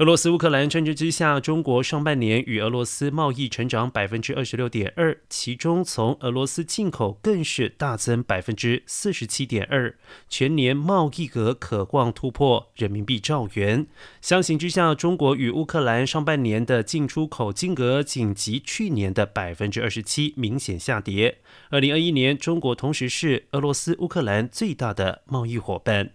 俄罗斯乌克兰战争之下，中国上半年与俄罗斯贸易成长百分之二十六点二。其中，从俄罗斯进口更是大增百分之四十七点二。全年贸易额可望突破人民币兆元。相形之下，中国与乌克兰上半年的进出口金额，仅及去年的百分之二十七，明显下跌。二零二一年，中国同时是俄罗斯乌克兰最大的贸易伙伴。